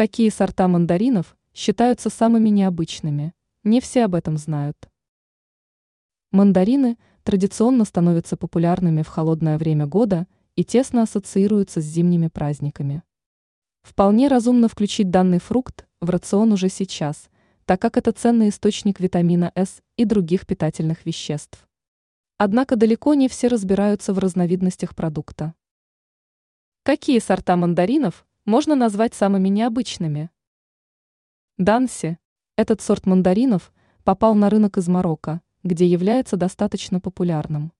Какие сорта мандаринов считаются самыми необычными? Не все об этом знают. Мандарины традиционно становятся популярными в холодное время года и тесно ассоциируются с зимними праздниками. Вполне разумно включить данный фрукт в рацион уже сейчас, так как это ценный источник витамина С и других питательных веществ. Однако далеко не все разбираются в разновидностях продукта. Какие сорта мандаринов можно назвать самыми необычными? Данси. Этот сорт мандаринов попал на рынок из Марокко, где является достаточно популярным.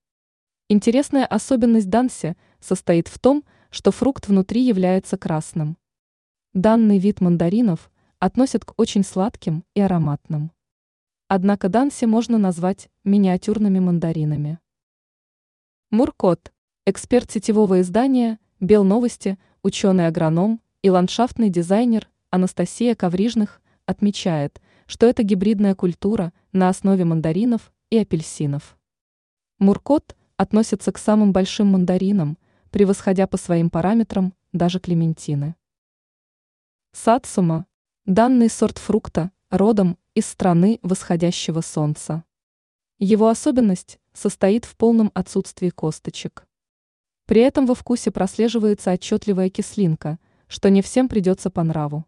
Интересная особенность данси состоит в том, что фрукт внутри является красным. Данный вид мандаринов относят к очень сладким и ароматным. Однако данси можно назвать миниатюрными мандаринами. Муркот, эксперт сетевого издания «Бел новости», ученый-агроном и ландшафтный дизайнер Анастасия Коврижных отмечает, что это гибридная культура на основе мандаринов и апельсинов. Муркот относится к самым большим мандаринам, превосходя по своим параметрам даже клементины. Сацума – данный сорт фрукта, родом из страны восходящего солнца. Его особенность состоит в полном отсутствии косточек. При этом во вкусе прослеживается отчетливая кислинка, что не всем придется по нраву.